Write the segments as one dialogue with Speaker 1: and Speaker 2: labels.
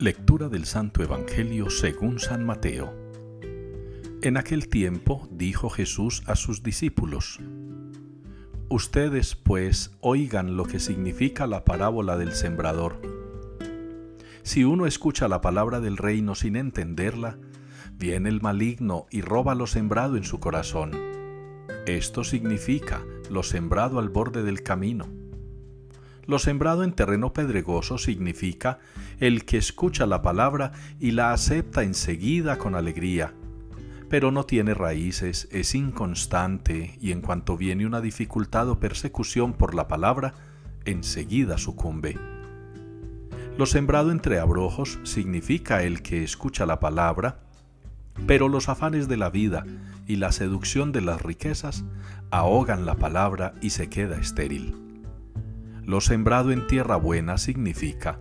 Speaker 1: Lectura del Santo Evangelio según San Mateo. En aquel tiempo dijo Jesús a sus discípulos, Ustedes pues oigan lo que significa la parábola del sembrador. Si uno escucha la palabra del reino sin entenderla, viene el maligno y roba lo sembrado en su corazón. Esto significa lo sembrado al borde del camino. Lo sembrado en terreno pedregoso significa el que escucha la palabra y la acepta enseguida con alegría, pero no tiene raíces, es inconstante y en cuanto viene una dificultad o persecución por la palabra, enseguida sucumbe. Lo sembrado entre abrojos significa el que escucha la palabra, pero los afanes de la vida y la seducción de las riquezas ahogan la palabra y se queda estéril. Lo sembrado en tierra buena significa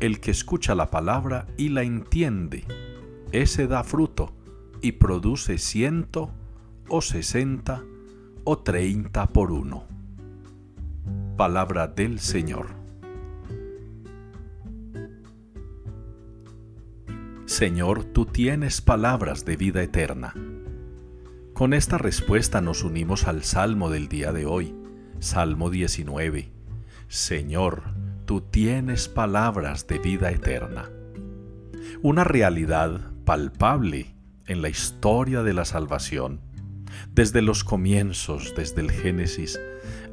Speaker 1: el que escucha la palabra y la entiende. Ese da fruto y produce ciento o sesenta o treinta por uno. Palabra del Señor. Señor, tú tienes palabras de vida eterna. Con esta respuesta nos unimos al Salmo del día de hoy, Salmo 19 Señor, tú tienes palabras de vida eterna. Una realidad palpable en la historia de la salvación, desde los comienzos, desde el Génesis,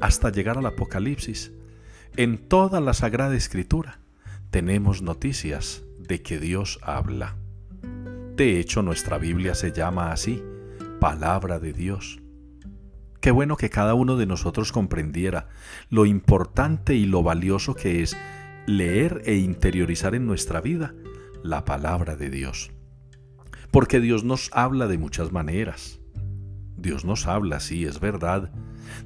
Speaker 1: hasta llegar al Apocalipsis. En toda la Sagrada Escritura tenemos noticias de que Dios habla. De hecho, nuestra Biblia se llama así, palabra de Dios. Qué bueno que cada uno de nosotros comprendiera lo importante y lo valioso que es leer e interiorizar en nuestra vida la palabra de Dios. Porque Dios nos habla de muchas maneras. Dios nos habla, sí, es verdad.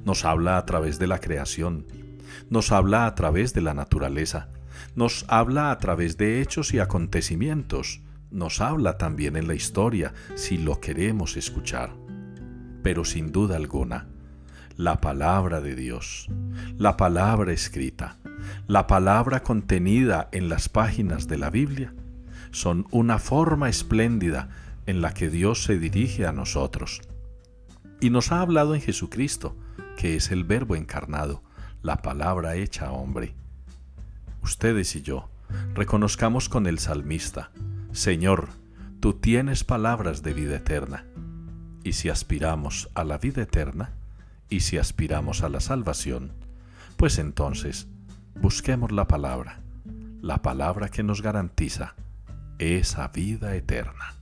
Speaker 1: Nos habla a través de la creación. Nos habla a través de la naturaleza. Nos habla a través de hechos y acontecimientos. Nos habla también en la historia, si lo queremos escuchar pero sin duda alguna, la palabra de Dios, la palabra escrita, la palabra contenida en las páginas de la Biblia, son una forma espléndida en la que Dios se dirige a nosotros. Y nos ha hablado en Jesucristo, que es el Verbo encarnado, la palabra hecha hombre. Ustedes y yo reconozcamos con el salmista, Señor, tú tienes palabras de vida eterna y si aspiramos a la vida eterna, y si aspiramos a la salvación, pues entonces busquemos la palabra, la palabra que nos garantiza esa vida eterna.